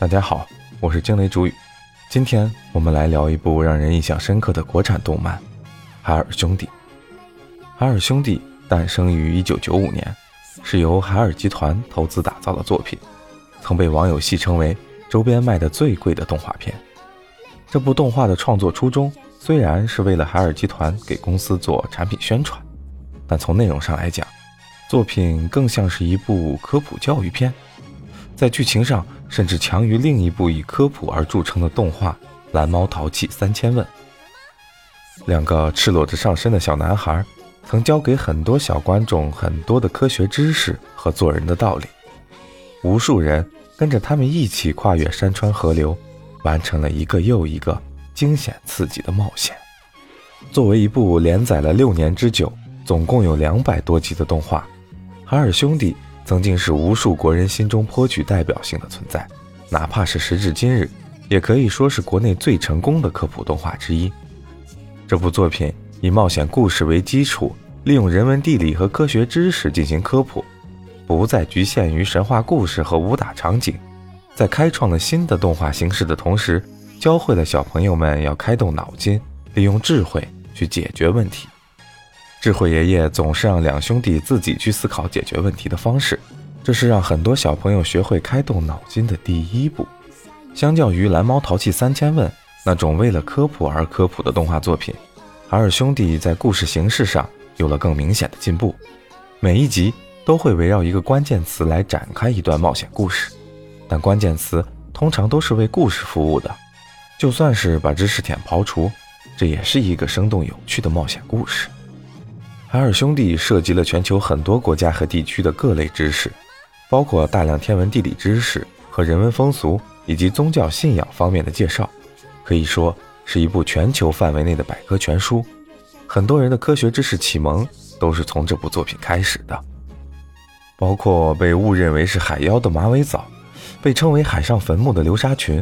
大家好，我是惊雷主语。今天我们来聊一部让人印象深刻的国产动漫《海尔兄弟》。海尔兄弟诞生于1995年，是由海尔集团投资打造的作品，曾被网友戏称为周边卖的最贵的动画片。这部动画的创作初衷虽然是为了海尔集团给公司做产品宣传，但从内容上来讲，作品更像是一部科普教育片。在剧情上，甚至强于另一部以科普而著称的动画《蓝猫淘气三千问》。两个赤裸着上身的小男孩，曾教给很多小观众很多的科学知识和做人的道理。无数人跟着他们一起跨越山川河流，完成了一个又一个惊险刺激的冒险。作为一部连载了六年之久、总共有两百多集的动画，《海尔兄弟》。曾经是无数国人心中颇具代表性的存在，哪怕是时至今日，也可以说是国内最成功的科普动画之一。这部作品以冒险故事为基础，利用人文地理和科学知识进行科普，不再局限于神话故事和武打场景，在开创了新的动画形式的同时，教会了小朋友们要开动脑筋，利用智慧去解决问题。智慧爷爷总是让两兄弟自己去思考解决问题的方式，这是让很多小朋友学会开动脑筋的第一步。相较于《蓝猫淘气三千问》那种为了科普而科普的动画作品，海尔兄弟在故事形式上有了更明显的进步。每一集都会围绕一个关键词来展开一段冒险故事，但关键词通常都是为故事服务的。就算是把知识点刨除，这也是一个生动有趣的冒险故事。海尔兄弟涉及了全球很多国家和地区的各类知识，包括大量天文地理知识和人文风俗以及宗教信仰方面的介绍，可以说是一部全球范围内的百科全书。很多人的科学知识启蒙都是从这部作品开始的，包括被误认为是海妖的马尾藻，被称为海上坟墓的流沙群，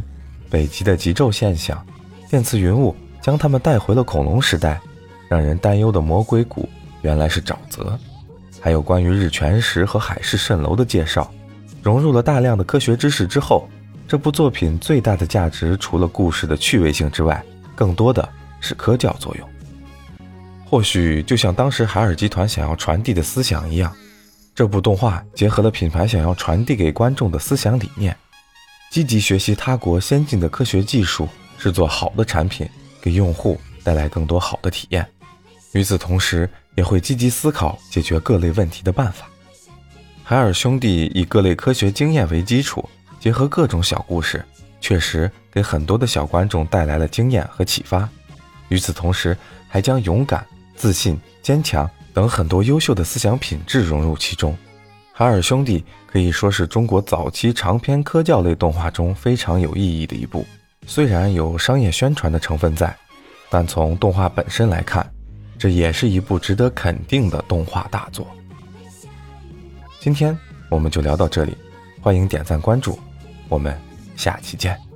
北极的极昼现象，电磁云雾将他们带回了恐龙时代，让人担忧的魔鬼谷。原来是沼泽，还有关于日全食和海市蜃楼的介绍，融入了大量的科学知识之后，这部作品最大的价值除了故事的趣味性之外，更多的是科教作用。或许就像当时海尔集团想要传递的思想一样，这部动画结合了品牌想要传递给观众的思想理念，积极学习他国先进的科学技术，制作好的产品，给用户带来更多好的体验。与此同时，也会积极思考解决各类问题的办法。海尔兄弟以各类科学经验为基础，结合各种小故事，确实给很多的小观众带来了经验和启发。与此同时，还将勇敢、自信、坚强等很多优秀的思想品质融入其中。海尔兄弟可以说是中国早期长篇科教类动画中非常有意义的一部。虽然有商业宣传的成分在，但从动画本身来看。这也是一部值得肯定的动画大作。今天我们就聊到这里，欢迎点赞关注，我们下期见。